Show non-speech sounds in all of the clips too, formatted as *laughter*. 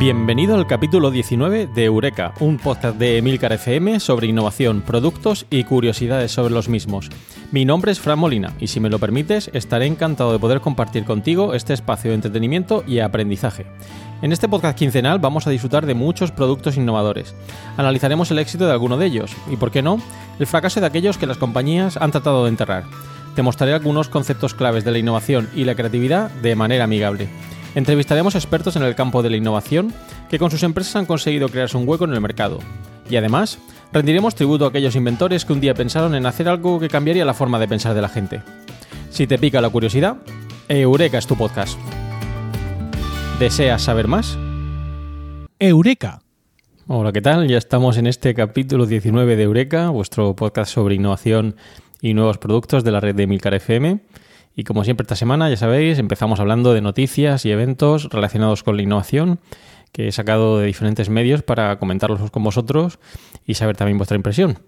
Bienvenido al capítulo 19 de Eureka, un podcast de Emilcar FM sobre innovación, productos y curiosidades sobre los mismos. Mi nombre es Fran Molina y si me lo permites estaré encantado de poder compartir contigo este espacio de entretenimiento y aprendizaje. En este podcast quincenal vamos a disfrutar de muchos productos innovadores. Analizaremos el éxito de alguno de ellos y, por qué no, el fracaso de aquellos que las compañías han tratado de enterrar. Te mostraré algunos conceptos claves de la innovación y la creatividad de manera amigable. Entrevistaremos expertos en el campo de la innovación que con sus empresas han conseguido crearse un hueco en el mercado. Y además, rendiremos tributo a aquellos inventores que un día pensaron en hacer algo que cambiaría la forma de pensar de la gente. Si te pica la curiosidad, Eureka es tu podcast. ¿Deseas saber más? Eureka. Hola, ¿qué tal? Ya estamos en este capítulo 19 de Eureka, vuestro podcast sobre innovación y nuevos productos de la red de Milcar FM. Y como siempre esta semana, ya sabéis, empezamos hablando de noticias y eventos relacionados con la innovación que he sacado de diferentes medios para comentarlos con vosotros y saber también vuestra impresión.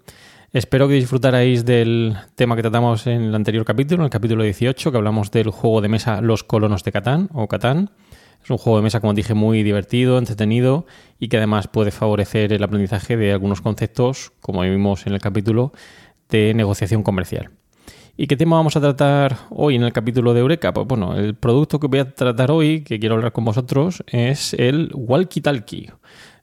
Espero que disfrutarais del tema que tratamos en el anterior capítulo, en el capítulo 18, que hablamos del juego de mesa Los Colonos de Catán o Catán. Es un juego de mesa, como dije, muy divertido, entretenido y que además puede favorecer el aprendizaje de algunos conceptos, como vimos en el capítulo, de negociación comercial. ¿Y qué tema vamos a tratar hoy en el capítulo de Eureka? Pues bueno, el producto que voy a tratar hoy, que quiero hablar con vosotros, es el Walkie Talkie.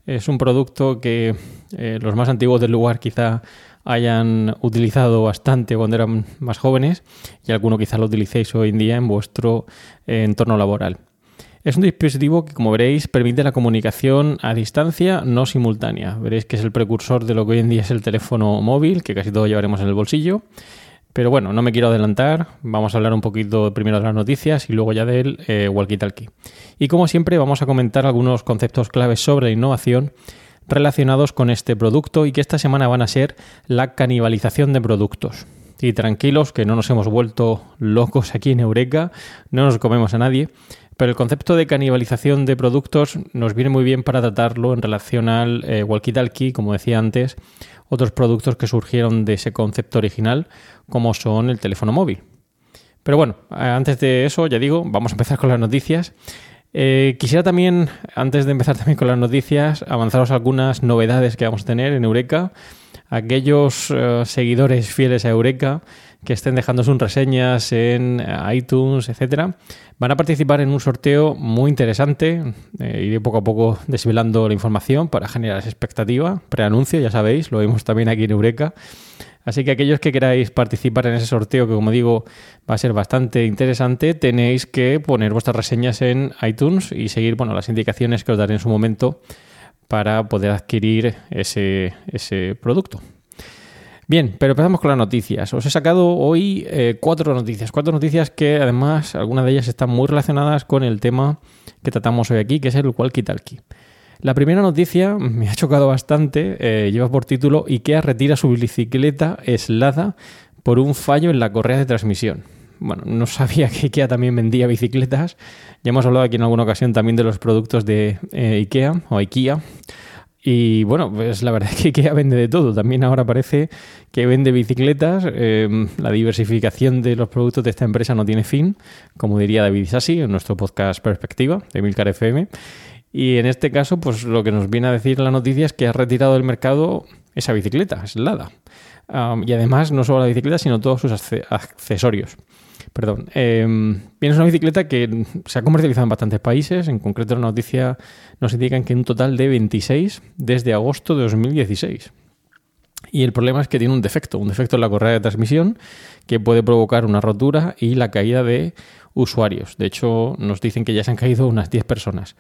Es un producto que eh, los más antiguos del lugar quizá hayan utilizado bastante cuando eran más jóvenes y alguno quizá lo utilicéis hoy en día en vuestro eh, entorno laboral. Es un dispositivo que, como veréis, permite la comunicación a distancia no simultánea. Veréis que es el precursor de lo que hoy en día es el teléfono móvil, que casi todos llevaremos en el bolsillo. Pero bueno, no me quiero adelantar, vamos a hablar un poquito primero de las noticias y luego ya del eh, walkie-talkie. Y como siempre vamos a comentar algunos conceptos claves sobre innovación relacionados con este producto y que esta semana van a ser la canibalización de productos. Y tranquilos que no nos hemos vuelto locos aquí en Eureka, no nos comemos a nadie, pero el concepto de canibalización de productos nos viene muy bien para tratarlo en relación al eh, walkie-talkie, como decía antes, otros productos que surgieron de ese concepto original, como son el teléfono móvil. Pero bueno, eh, antes de eso, ya digo, vamos a empezar con las noticias. Eh, quisiera también, antes de empezar también con las noticias, avanzaros algunas novedades que vamos a tener en Eureka. Aquellos eh, seguidores fieles a Eureka que estén dejando sus reseñas en iTunes, etcétera, van a participar en un sorteo muy interesante. iré poco a poco desvelando la información para generar expectativa. Preanuncio, ya sabéis, lo vemos también aquí en Eureka. Así que aquellos que queráis participar en ese sorteo, que como digo va a ser bastante interesante, tenéis que poner vuestras reseñas en iTunes y seguir bueno, las indicaciones que os daré en su momento para poder adquirir ese, producto. Bien, pero empezamos con las noticias. Os he sacado hoy eh, cuatro noticias. Cuatro noticias que además algunas de ellas están muy relacionadas con el tema que tratamos hoy aquí, que es el walkie-talkie. La primera noticia me ha chocado bastante, eh, lleva por título IKEA retira su bicicleta eslada por un fallo en la correa de transmisión. Bueno, no sabía que IKEA también vendía bicicletas. Ya hemos hablado aquí en alguna ocasión también de los productos de eh, IKEA o IKEA. Y bueno, pues la verdad *laughs* es que IKEA vende de todo. También ahora parece que vende bicicletas. Em, la diversificación de los productos de esta empresa no tiene fin, como diría David Sassi en nuestro podcast Perspectiva de Milcar FM. Y en este caso, pues lo que nos viene a decir la noticia es que ha retirado del mercado esa bicicleta, es Lada. y además, no solo la bicicleta, sino todos sus accesorios. Perdón. Eh, bien, es una bicicleta que se ha comercializado en bastantes países. En concreto, la noticia nos indican que un total de 26 desde agosto de 2016. Y el problema es que tiene un defecto, un defecto en la correa de transmisión que puede provocar una rotura y la caída de usuarios. De hecho, nos dicen que ya se han caído unas 10 personas.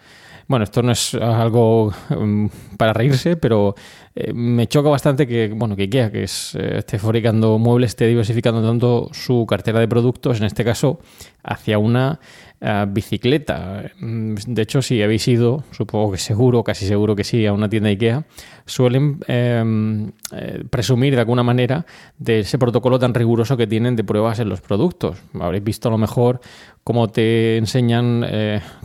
Bueno, esto no es algo um, para reírse, pero eh, me choca bastante que, bueno, que IKEA, que eh, esté fabricando muebles, esté diversificando tanto su cartera de productos, en este caso, hacia una uh, bicicleta. Mm, de hecho, si habéis ido, supongo que seguro, casi seguro que sí, a una tienda IKEA, suelen eh, eh, presumir de alguna manera de ese protocolo tan riguroso que tienen de pruebas en los productos. Habréis visto a lo mejor cómo te enseñan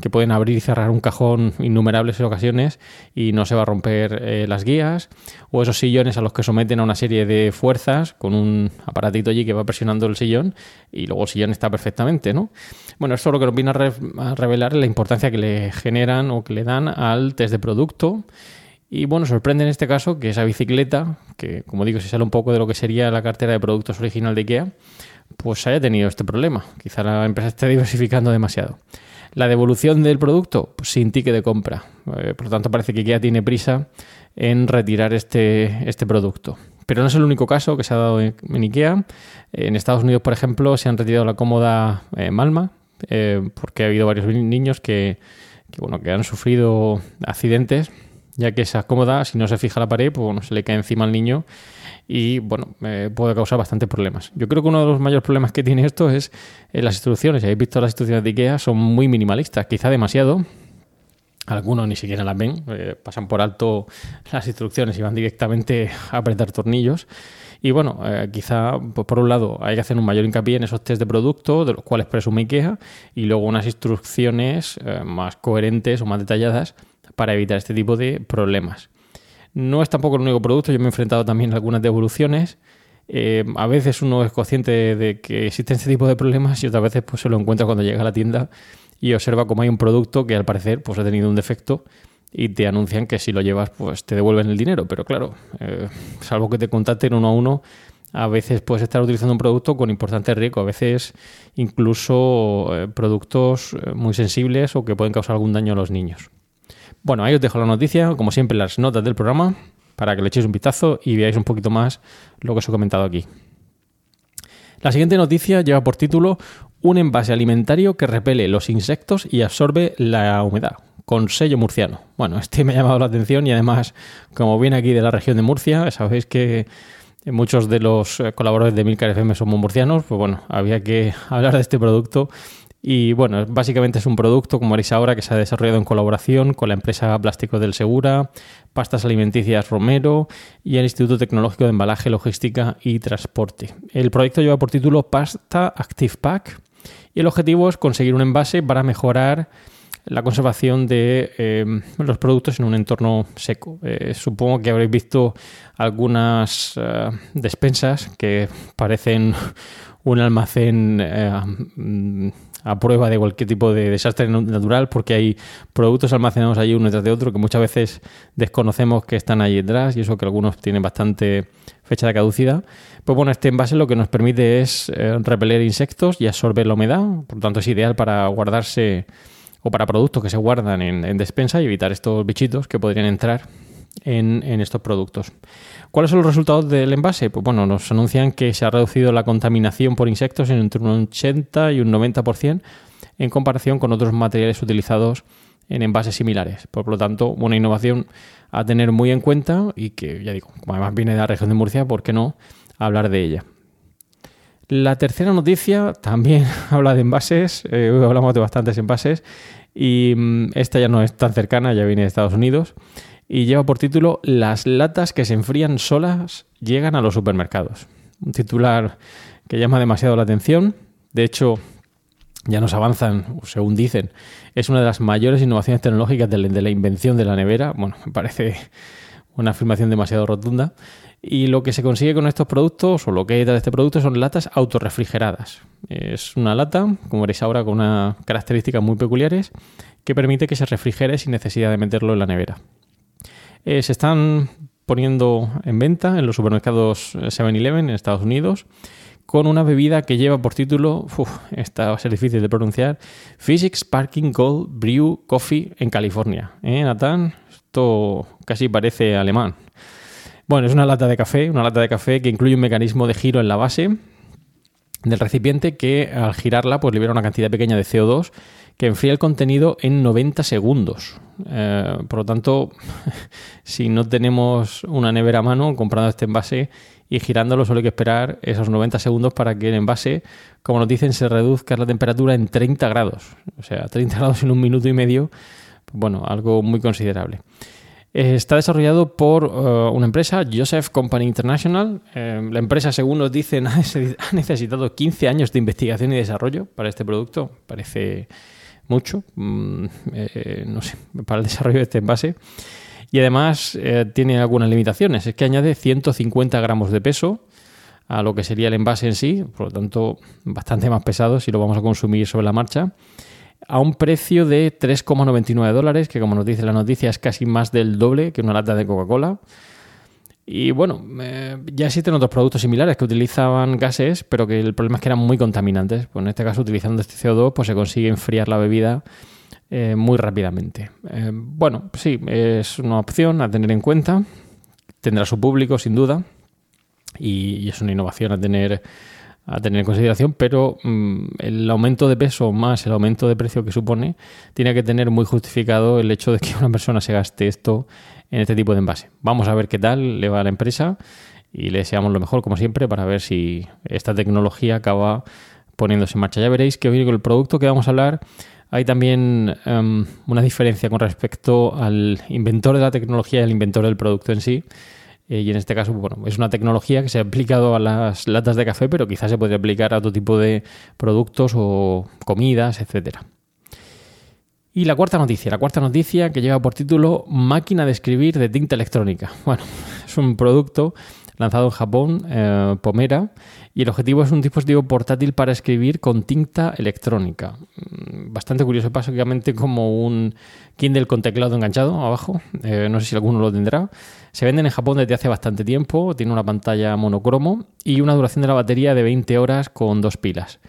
que pueden abrir y cerrar un cajón innumerables ocasiones y no se va a romper las guías, o esos sillones a los que someten a una serie de fuerzas con un aparatito allí que va presionando el sillón y luego el sillón está perfectamente, ¿no? Bueno, esto lo que nos viene a, re a revelar la importancia que le generan o que le dan al test de producto. Y bueno, sorprende en este caso que esa bicicleta, que como digo, se sale un poco de lo que sería la cartera de productos original de IKEA, pues haya tenido este problema. Quizá la empresa esté *laughs* diversificando demasiado. La devolución del producto, pues sin ticket de compra. Eh, por lo tanto, parece que IKEA tiene prisa en retirar este, este producto. Pero no es el único caso que se ha dado en, IKEA. En Estados Unidos, por ejemplo, se han retirado la cómoda eh, Malma, eh, porque ha habido varios niños que, que, bueno, que han sufrido accidentes, ya que esa cómoda, si no se fija la pared, pues bueno, se le cae encima al niño y bueno, eh, puede causar bastantes problemas. Yo creo que uno de los mayores problemas que tiene esto es eh, las instrucciones. Si habéis visto las instrucciones de IKEA, son muy minimalistas, quizá demasiado. Algunos ni siquiera las ven, eh, pasan por alto las instrucciones y van directamente a apretar tornillos. Y bueno, eh, quizá pues por un lado hay que hacer un mayor hincapié en esos test de producto, de los cuales presume IKEA, y luego unas instrucciones eh, más coherentes o más detalladas para evitar este tipo de problemas. No es tampoco el único producto, yo me he enfrentado también a algunas devoluciones. Eh, a veces uno es consciente de, que existen este tipo de problemas y otras veces pues, se lo encuentra cuando llega a la tienda y observa cómo hay un producto que al parecer pues, ha tenido un defecto y te anuncian que si lo llevas pues te devuelven el dinero. Pero claro, eh, salvo que te contacten uno a uno, a veces puedes estar utilizando un producto con importante riesgo, a veces incluso eh, productos muy sensibles o que pueden causar algún daño a los niños. Bueno, ahí os dejo la noticia, como siempre, las notas del programa, para que le echéis un vistazo y veáis un poquito más lo que os he comentado aquí. La siguiente noticia lleva por título Un envase alimentario que repele los insectos y absorbe la humedad, con sello murciano. Bueno, este me ha llamado la atención y además, como viene aquí de la región de Murcia, sabéis que muchos de los colaboradores de Milcar FM somos murcianos, pues bueno, había que *laughs* hablar de este producto y bueno, básicamente es un producto, como veréis ahora, que se ha desarrollado en colaboración con la empresa Plásticos del Segura, Pastas Alimenticias Romero y el Instituto Tecnológico de Embalaje, Logística y Transporte. El proyecto lleva por título Pasta Active Pack y el objetivo es conseguir un envase para mejorar la conservación de eh, los productos en un entorno seco. Eh, supongo que habréis visto algunas uh, despensas que parecen un almacén a prueba de cualquier tipo de desastre natural porque hay productos almacenados allí uno detrás de otro que muchas veces desconocemos que están ahí detrás y eso que algunos tienen bastante fecha de caducidad. Pues bueno, este envase lo que nos permite es eh, repeler insectos y absorber la humedad, por lo tanto es ideal para guardarse o para productos que se guardan en, en despensa y evitar estos bichitos que podrían entrar en, estos productos. ¿Cuáles son los resultados del envase? Pues bueno, nos anuncian que se ha reducido la contaminación por insectos en entre un 80 y un 90% en comparación con otros materiales utilizados en envases similares. Por lo tanto, una innovación a tener muy en cuenta y que, ya digo, como además viene de la región de Murcia, ¿por qué no hablar de ella? La tercera noticia también *laughs* habla de envases, eh, hoy hablamos de bastantes envases y mmm, esta ya no es tan cercana, ya viene de Estados Unidos y lleva por título Las latas que se enfrían solas llegan a los supermercados. Un titular que llama demasiado la atención. De hecho, ya nos avanzan, según dicen, es una de las mayores innovaciones tecnológicas de la, invención de la nevera. Bueno, me parece una afirmación demasiado rotunda. Y lo que se consigue con estos productos, o lo que hay de este producto, son latas autorrefrigeradas. Es una lata, como veréis ahora, con unas características muy peculiares, que permite que se refrigere sin necesidad de meterlo en la nevera. Eh, se están poniendo en venta en los supermercados 7-Eleven en Estados Unidos con una bebida que lleva por título, uf, esta va a ser difícil de pronunciar, Physics Sparking Gold Brew Coffee en California. ¿Eh, Natán? Esto casi parece alemán. Bueno, es una lata de café, una lata de café que incluye un mecanismo de giro en la base del recipiente que al girarla pues libera una cantidad pequeña de CO2 que enfría el contenido en 90 segundos. Eh, por lo tanto, *laughs* si no tenemos una nevera a mano comprando este envase y girándolo, solo hay que esperar esos 90 segundos para que el envase, como nos dicen, se reduzca la temperatura en 30 grados. O sea, 30 *laughs* grados en un minuto y medio, bueno, algo muy considerable. Eh, está desarrollado por eh, una empresa, Joseph Company International. Eh, la empresa, según nos dicen, *laughs* ha necesitado 15 años de investigación y desarrollo para este producto. Parece mucho, mm, no sé, para el desarrollo de este envase. Y además tiene algunas limitaciones. Es que añade 150 gramos de peso a lo que sería el envase en sí, por lo tanto, bastante más pesado si lo vamos a consumir sobre la marcha a un precio de 3,99 dólares, que como nos dice la noticia es casi más del doble que una lata de Coca-Cola. Y bueno, eh, ya existen otros productos similares que utilizaban gases, pero que el problema es que eran muy contaminantes. Pues en este caso, utilizando este CO2, pues se consigue enfriar la bebida eh, muy rápidamente. Eh, bueno, sí, es una opción a tener en cuenta. Tendrá su público, sin duda. y es una innovación a tener a tener en consideración, pero mm, el aumento de peso más el aumento de precio que supone tiene que tener muy justificado el hecho de que una persona se gaste esto en este tipo de envase. Vamos a ver qué tal le va a la empresa y le deseamos lo mejor, como siempre, para ver si esta tecnología acaba poniéndose en marcha. Ya veréis que hoy con el producto que vamos a hablar hay también em, una diferencia con respecto al inventor de la tecnología y al inventor del producto en sí. Eh, y en este caso, bueno, es una tecnología que se ha aplicado a las latas de café, pero quizás se podría aplicar a otro tipo de productos o comidas, etcétera. Y la cuarta noticia, la cuarta noticia que lleva por título Máquina de escribir de tinta electrónica. Bueno, *laughs* es un producto lanzado en Japón, eh, Pomera, y el objetivo es un dispositivo portátil para escribir con tinta electrónica. Mm, bastante curioso, básicamente como un Kindle con teclado enganchado abajo, eh, no sé si alguno lo tendrá. Se venden en Japón desde hace bastante tiempo, tiene una pantalla monocromo y una duración de la batería de 20 horas con dos pilas.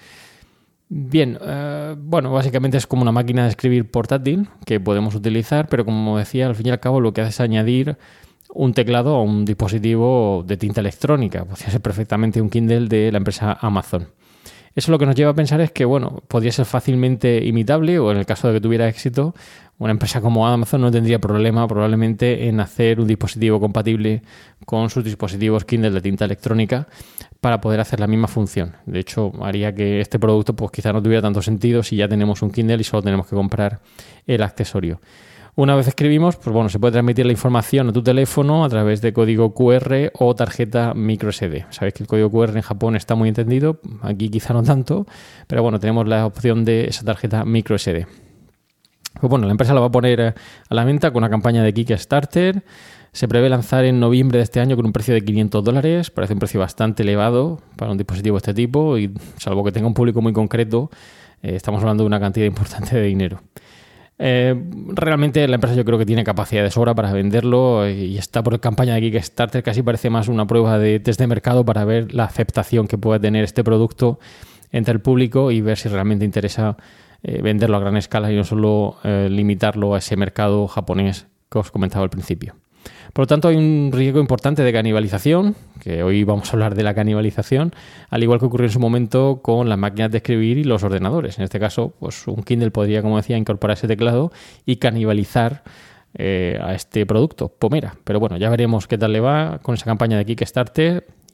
Bien, eh, bueno, básicamente es como una máquina de escribir portátil que podemos utilizar, pero como decía, al fin y al cabo lo que hace es añadir un teclado o un dispositivo de tinta electrónica. Podría ser perfectamente un Kindle de la empresa Amazon. Eso lo que nos lleva a pensar es que, bueno, podría ser fácilmente imitable o en el caso de que tuviera éxito, una empresa como Amazon no tendría problema probablemente en hacer un dispositivo compatible con sus dispositivos Kindle de tinta electrónica para poder hacer la misma función. De hecho, haría que este producto pues quizá no tuviera tanto sentido si ya tenemos un Kindle y solo tenemos que comprar el accesorio. Una vez escribimos, pues bueno, se puede transmitir la información a tu teléfono a través de código QR o tarjeta microSD. Sabéis que el código QR en Japón está muy entendido, aquí quizá no tanto, pero bueno, tenemos la opción de esa tarjeta microSD. Pues bueno, la empresa la va a poner a la venta con una campaña de Kickstarter. Se prevé lanzar en noviembre de este año con un precio de 500 dólares. Parece un precio bastante elevado para un dispositivo de este tipo y salvo que tenga un público muy concreto, eh, estamos hablando de una cantidad importante de dinero. Eh, realmente la empresa yo creo que tiene capacidad de sobra para venderlo y está por campaña de Kickstarter. Casi parece más una prueba de test de mercado para ver la aceptación que puede tener este producto entre el público y ver si realmente interesa eh, venderlo a gran escala y no solo eh, limitarlo a ese mercado japonés que os comentaba al principio. Por lo tanto, hay un riesgo importante de canibalización, que hoy vamos a hablar de la canibalización, al igual que ocurrió en su momento con las máquinas de escribir y los ordenadores. En este caso, pues un Kindle podría, como decía, incorporar ese teclado y canibalizar eh, a este producto, Pomera. Pero bueno, ya veremos qué tal le va con esa campaña de Kickstarter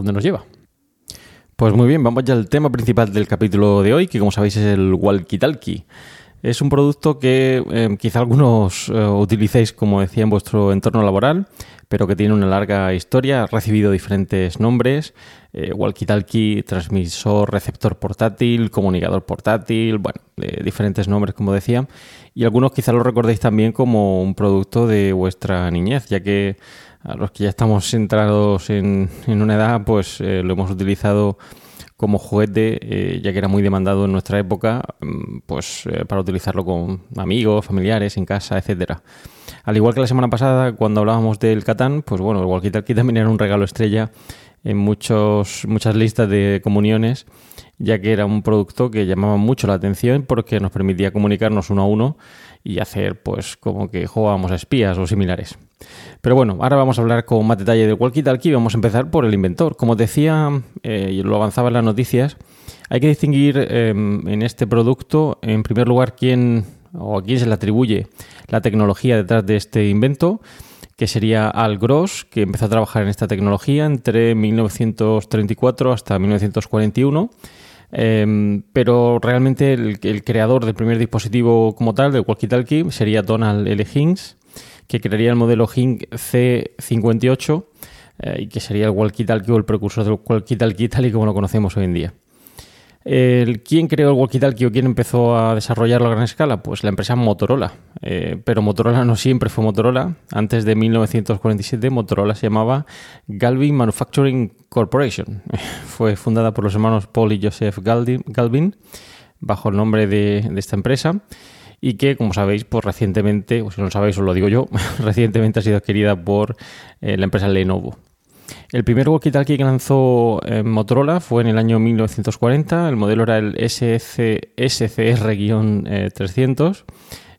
¿A dónde nos lleva? Pues muy bien, vamos ya al tema principal del capítulo de hoy, que como sabéis es el walkie-talkie. Es un producto que eh, quizá algunos eh, utilicéis, como decía, en vuestro entorno laboral, pero que tiene una larga historia. Ha recibido diferentes nombres: eh, walkie-talkie, transmisor, receptor portátil, comunicador portátil, bueno, diferentes nombres, como decía. Y algunos quizá lo recordéis también como un producto de vuestra niñez, ya que a los que ya estamos centrados en, en una edad, pues lo hemos utilizado como juguete, eh, ya que era muy demandado en nuestra época, mm, pues eh, para utilizarlo con amigos, familiares, en casa, etcétera. Al igual que la semana pasada, cuando hablábamos del Catán, pues bueno, el walkie-talkie *laughs* también era un regalo estrella en muchos, muchas listas de comuniones, ya que era un producto que llamaba mucho la atención porque nos permitía comunicarnos uno a uno y hacer pues como que jugábamos a espías o similares. Pero bueno, ahora vamos a hablar con más detalle del walkie-talkie. Vamos a empezar por el inventor. Como decía, eh, y lo avanzaba en las noticias, hay que distinguir em, en este producto, en primer lugar, quién o a quién se le atribuye la tecnología detrás de este invento, que sería Al Gross, que empezó a trabajar en esta tecnología entre 1934 hasta 1941. Em, pero realmente el, el, creador del primer dispositivo como tal, del walkie-talkie, sería Donald L. Hinks, que crearía el modelo Hink C58 eh, y que sería el walkie-talkie o el precursor del walkie-talkie tal y como lo conocemos hoy en día. ¿Quién creó el walkie-talkie o quién empezó a desarrollarlo a gran escala? Pues la empresa Motorola. Eh, pero Motorola no siempre fue Motorola. Antes de 1947 Motorola se llamaba Galvin Manufacturing Corporation. *laughs* fue fundada por los hermanos Paul y Joseph Galvin bajo el nombre de esta empresa y que, como sabéis, pues recientemente, o si no lo sabéis, os lo digo yo, *laughs* recientemente ha sido adquirida por eh, la empresa Lenovo. El primer walkie-talkie que lanzó eh, Motorola fue en el año 1940. El modelo era el SCR-300,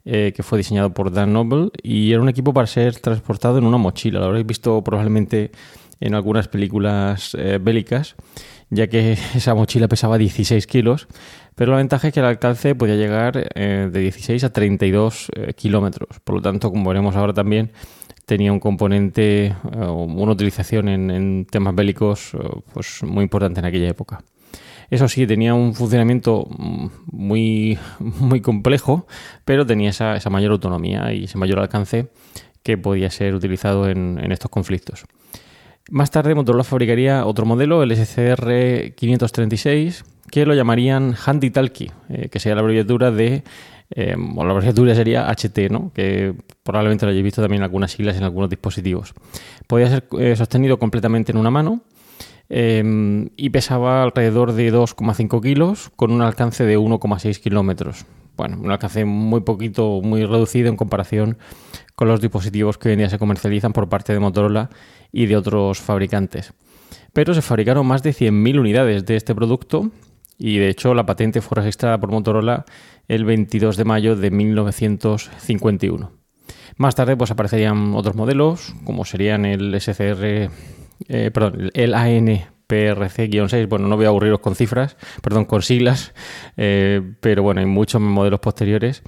eh, que fue diseñado por Dan Noble y era un equipo para ser transportado en una mochila. Lo habréis visto probablemente en algunas películas bélicas, ya que *laughs* esa mochila pesaba 16 kilos pero la ventaja es que el alcance podía llegar eh, de 16 a 32 eh, kilómetros. Por lo tanto, como veremos ahora también, tenía un componente eh, o una utilización en, temas bélicos pues muy importante en aquella época. Eso sí, tenía un funcionamiento mm, muy, *laughs* muy complejo, pero tenía esa, mayor autonomía y ese mayor alcance que podía ser utilizado en, en estos conflictos. Más tarde Motorola fabricaría otro modelo, el SCR 536, que lo llamarían Handy Talkie, eh, que sería la abreviatura de, eh, o la abreviatura sería HT, ¿no? que probablemente lo hayáis visto también en algunas siglas en algunos dispositivos. Podía ser eh, sostenido completamente en una mano y pesaba alrededor de 2,5 kilos con un alcance de 1,6 kilómetros. Bueno, un alcance muy poquito, muy reducido en comparación con los dispositivos que hoy en día se comercializan por parte de Motorola y de otros fabricantes. Pero se fabricaron más de 100.000 unidades de este producto y de hecho la patente fue registrada por Motorola el 22 de mayo de 1951. Más tarde pues aparecerían otros modelos como serían el SCR, eh, perdón, el ANPRC-6, bueno, no voy a aburriros con cifras, perdón, con siglas, eh, pero bueno, hay muchos modelos posteriores.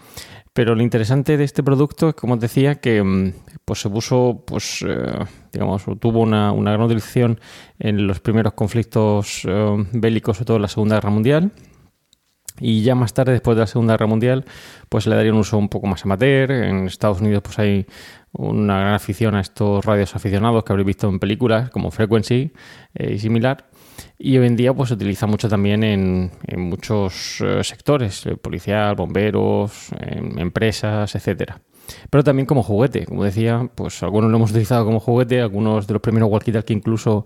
Pero lo interesante de este producto es, como os decía, que mm, pues se puso, pues, eh, digamos, tuvo una, gran utilización en los primeros conflictos bélicos, sobre todo en la Segunda Guerra Mundial. Y ya más tarde, después de la Segunda Guerra Mundial, pues le daría un uso un poco más amateur. En Estados Unidos, pues hay una gran afición a estos radios aficionados que habréis visto en películas como Frequency eh, y similar. Y hoy en día pues se utiliza mucho también en, muchos eh, sectores, eh, policial, bomberos, empresas, etcétera. Pero también como juguete, como decía, pues algunos lo hemos utilizado como juguete, algunos de los primeros walkie-talkie incluso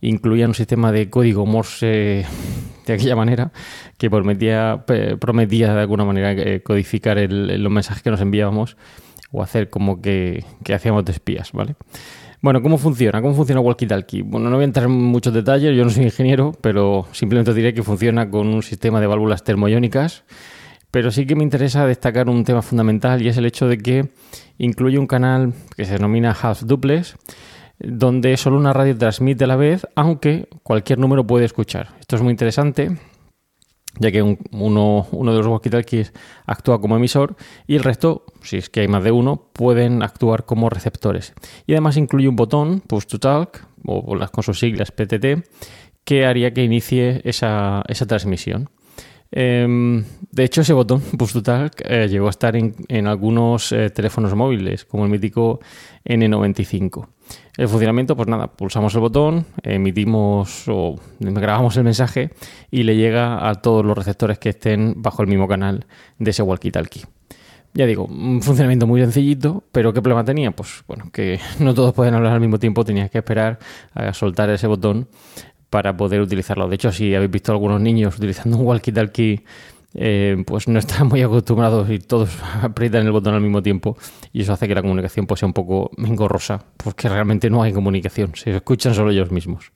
incluían un sistema de código Morse de aquella manera que prometía, prometía de alguna manera eh, codificar los mensajes que nos enviábamos o hacer como que, que hacíamos de espías, ¿vale? Bueno, ¿cómo funciona? ¿Cómo funciona Walkie Bueno, no voy a entrar en muchos detalles, yo no soy ingeniero, pero simplemente diré que funciona con un sistema de válvulas termoiónicas. Pero sí que me interesa destacar un tema fundamental y es el hecho de que incluye un canal que se denomina Half Duplex, donde solo una radio transmite a la vez, aunque cualquier número puede escuchar. Esto es muy interesante ya que uno, de los walkie-talkies actúa como emisor y el resto, si es que hay más de uno, pueden actuar como receptores. Y además incluye un botón, Push to Talk, o con sus siglas PTT, que haría que inicie esa transmisión. Em, de hecho, ese botón *laughs* Push to Talk eh, llegó a estar en, algunos eh, teléfonos móviles, como el mítico N95. El funcionamiento, pues nada, pulsamos el botón, emitimos o grabamos el mensaje y le llega a todos los receptores que estén bajo el mismo canal de ese walkie-talkie. Ya digo, un funcionamiento muy sencillito, pero ¿qué problema tenía? Pues bueno, que *laughs* no todos pueden hablar al mismo tiempo, tenías que esperar a soltar ese botón para poder utilizarlo. De hecho, si habéis visto a algunos niños utilizando un walkie-talkie eh, pues no están muy acostumbrados y todos *laughs* aprietan el botón al mismo tiempo y eso hace que la comunicación pues, sea un poco engorrosa, porque realmente no hay comunicación, se escuchan solo ellos mismos.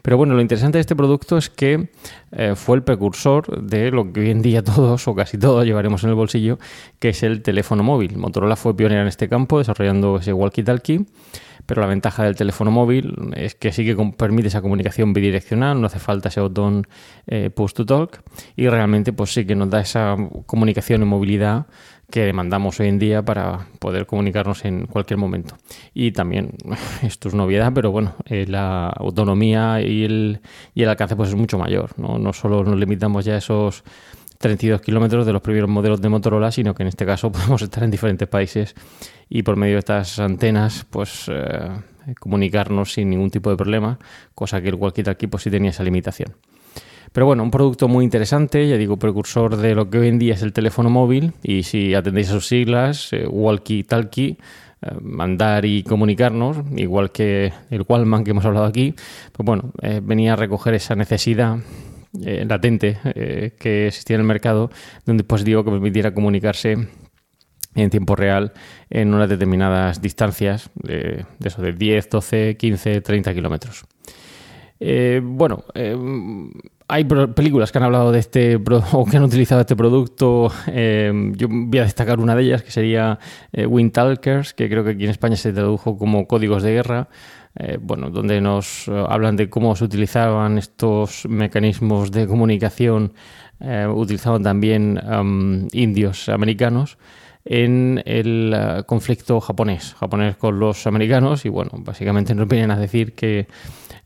Pero bueno, lo interesante de este producto es que eh, fue el precursor de lo que hoy en día todos o casi todos llevaremos en el bolsillo, que es el teléfono móvil. Motorola fue pionera en este campo desarrollando ese walkie-talkie pero la ventaja del teléfono móvil es que sí que permite esa comunicación bidireccional, no hace falta ese botón eh, push to talk y realmente pues sí que nos da esa comunicación en movilidad que demandamos hoy en día para poder comunicarnos en cualquier momento. Y también, *laughs* esto es novedad, pero bueno, eh, la autonomía y el, y el alcance pues es mucho mayor. ¿no? no solo nos limitamos ya a esos 32 kilómetros de los primeros modelos de Motorola, sino que en este caso *laughs* podemos estar en diferentes países y por medio de estas antenas, pues eh, comunicarnos sin ningún tipo de problema, cosa que el walkie-talkie pues sí tenía esa limitación. Pero bueno, un producto muy interesante, ya digo, precursor de lo que hoy en día es el teléfono móvil y si atendéis a sus siglas, eh, walkie-talkie, eh, mandar y comunicarnos, igual que el Wallman que hemos hablado aquí, pues bueno, venía a recoger esa necesidad eh, latente eh, que existía en el mercado de un dispositivo que permitiera comunicarse en tiempo real en unas determinadas distancias, de, eso, de 10, 12, 15, 30 kilómetros. Eh, bueno, hay películas que han hablado de este *laughs* o que han utilizado este producto. yo voy a destacar una de ellas que sería Wind Talkers, que creo que aquí en España se tradujo como códigos de guerra. Eh, bueno, donde nos eh, hablan de cómo se utilizaban estos mecanismos de comunicación, eh, utilizaban también indios americanos en el conflicto japonés, japonés con los americanos, y bueno, básicamente nos vienen a decir que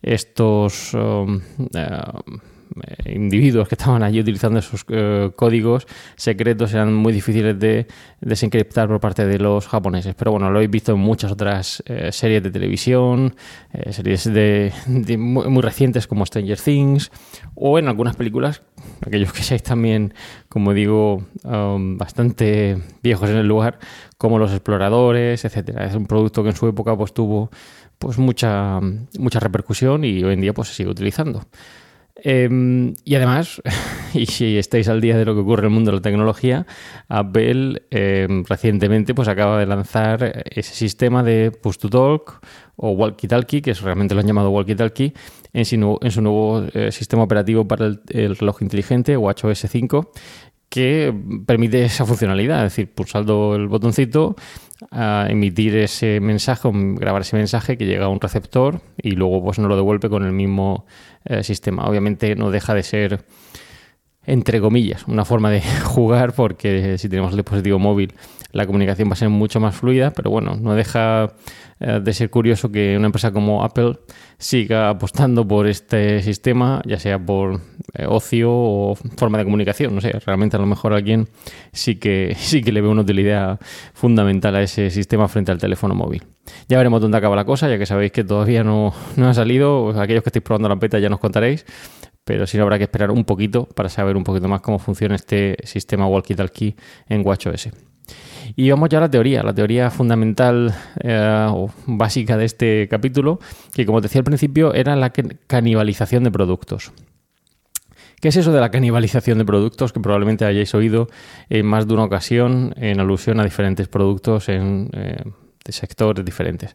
estos eh, individuos que estaban allí utilizando esos eh, códigos secretos eran muy difíciles de desencriptar por parte de los japoneses. Pero bueno, lo habéis visto en muchas otras eh, series de televisión, series de, muy, recientes como Stranger Things, o en algunas películas, aquellos que seáis también, como digo, um, bastante viejos en el lugar, como Los Exploradores, etcétera. Es un producto que en su época pues tuvo pues mucha, mucha repercusión y hoy en día pues se sigue utilizando. Em, y además, *laughs* y si estáis al día de lo que ocurre en el mundo de la tecnología, Apple em, recientemente pues acaba de lanzar ese sistema de push to talk o walkie-talkie, que realmente lo han llamado walkie-talkie, en su nuevo eh, sistema operativo para el, el reloj inteligente, WatchOS 5, que permite esa funcionalidad, es decir, pulsando el botoncito, a emitir ese mensaje, grabar ese mensaje que llega a un receptor y luego pues nos lo devuelve con el mismo eh, sistema. Obviamente no deja de ser entre comillas, una forma de *laughs* jugar porque si tenemos el dispositivo móvil la comunicación va a ser mucho más fluida, pero bueno, no deja eh, de ser curioso que una empresa como Apple siga apostando por este sistema, ya sea por eh, ocio o forma de comunicación, no sé, realmente a lo mejor alguien sí que, *laughs* sí que le ve una utilidad fundamental a ese sistema frente al teléfono móvil. Ya veremos dónde acaba la cosa, ya que sabéis que todavía no, no ha salido, aquellos que estéis probando la beta ya nos contaréis, pero sí habrá que esperar un poquito para saber un poquito más cómo funciona este sistema walkie-talkie en WatchOS. Y vamos ya a la teoría, la teoría fundamental eh, o básica de este capítulo, que como decía al principio era la canibalización de productos. ¿Qué es eso de la canibalización de productos que probablemente hayáis oído en más de una ocasión en alusión a diferentes productos en, eh, de sectores diferentes?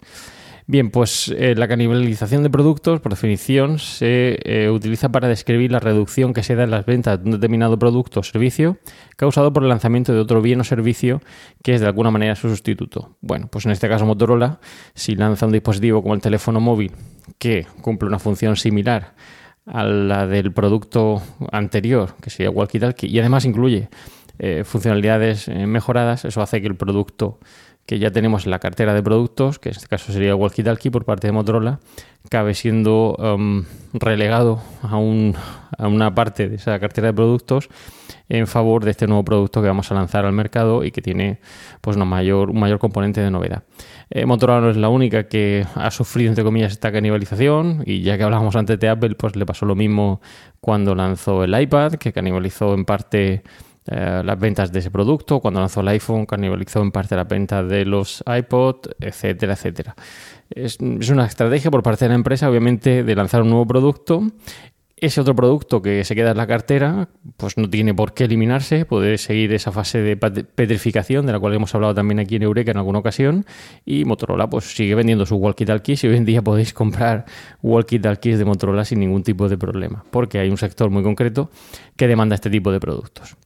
Bien, pues eh, la canibalización de productos, por definición, se eh, utiliza para describir la reducción que se da en las ventas de un determinado producto o servicio causado por el lanzamiento de otro bien o servicio que es de alguna manera su sustituto. Bueno, pues en este caso Motorola, si lanza un dispositivo como el teléfono móvil que cumple una función similar a la del producto anterior, que sería walkie-talkie, y además incluye eh, funcionalidades mejoradas, eso hace que el producto que ya tenemos en la cartera de productos, que en este caso sería el Walkie Talkie por parte de Motorola, cabe siendo um, relegado a, un, a una parte de esa cartera de productos en favor de este nuevo producto que vamos a lanzar al mercado y que tiene pues, una mayor, un mayor componente de novedad. Eh, Motorola no es la única que ha sufrido, entre comillas, esta canibalización y ya que hablábamos antes de Apple, pues le pasó lo mismo cuando lanzó el iPad, que canibalizó en parte eh, las ventas de ese producto, cuando lanzó el iPhone, canibalizó en parte las ventas de los iPod, etcétera, etcétera. Es, una estrategia por parte de la empresa, obviamente, de lanzar un nuevo producto ese otro producto que se queda en la cartera, pues no tiene por qué eliminarse, puede seguir esa fase de petrificación de la cual hemos hablado también aquí en Eureka en alguna ocasión y Motorola pues sigue vendiendo sus walkie-talkies y hoy en día podéis comprar walkie-talkies de Motorola sin ningún tipo de problema, porque hay un sector muy concreto que demanda este tipo de productos.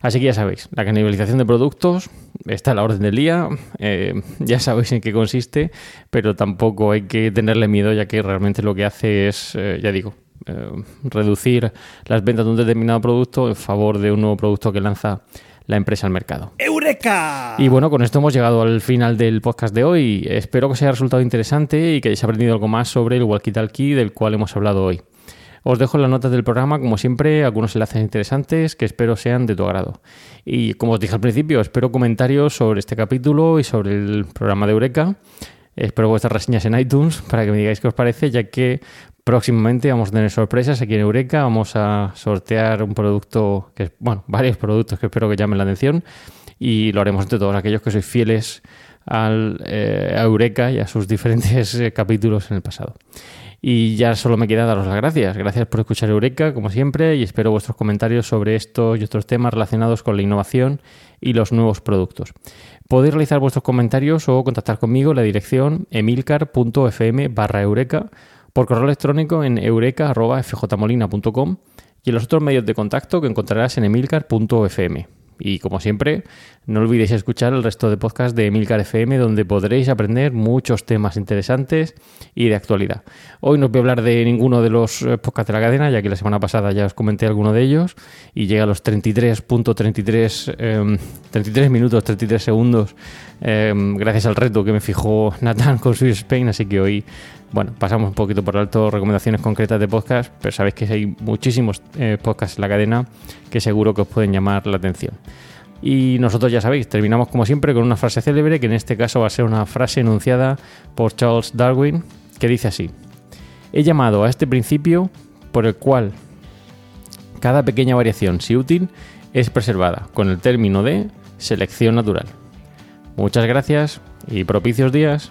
Así que ya sabéis, la canibalización de productos está a la orden del día, eh, ya sabéis en qué consiste, pero tampoco hay que tenerle miedo ya que realmente lo que hace es, eh, ya digo, eh, reducir las ventas de un determinado producto en favor de un nuevo producto que lanza la empresa al mercado. ¡Eureka! Y bueno, con esto hemos llegado al final del podcast de hoy. Espero que os haya resultado interesante y que hayáis aprendido algo más sobre el walkie-talkie del cual hemos hablado hoy. Os dejo las notas del programa, como siempre, algunos enlaces interesantes que espero sean de tu agrado. Y como os dije al principio, espero comentarios sobre este capítulo y sobre el programa de Eureka. Espero vuestras reseñas en iTunes para que me digáis qué os parece, ya que próximamente vamos a tener sorpresas aquí en Eureka. Vamos a sortear un producto, que bueno, varios productos que espero que llamen la atención y lo haremos entre todos aquellos que sois fieles al, eh, a Eureka y a sus *laughs* diferentes eh, capítulos en el pasado. Y ya solo me queda daros las gracias. Gracias por escuchar Eureka, como siempre, y espero vuestros comentarios sobre estos y otros temas relacionados con la innovación y los nuevos productos. Podéis realizar vuestros comentarios o contactar conmigo en la dirección emilcar.fm barra eureka por correo electrónico en eureka.fjmolina.com y en los otros medios de contacto que encontrarás en emilcar.fm. Y como siempre, no olvidéis escuchar el resto de podcasts de Emilcar FM, donde podréis aprender muchos temas interesantes y de actualidad. Hoy no os voy a hablar de ninguno de los eh, podcasts de la cadena, ya que la semana pasada ya os comenté alguno de ellos, y llega a los 33.33 33 em, minutos, 33 segundos, em, gracias al reto que me fijó Nathan con Swiss Spain, así que hoy bueno, pasamos un poquito por alto recomendaciones concretas de podcast, pero sabéis que hay muchísimos eh, podcasts en la cadena que seguro que os pueden llamar la atención. Y nosotros ya sabéis, terminamos como siempre con una frase célebre, que en este caso va a ser una frase enunciada por Charles Darwin, que dice así, he llamado a este principio por el cual cada pequeña variación, si útil, es preservada, con el término de selección natural. Muchas gracias y propicios días.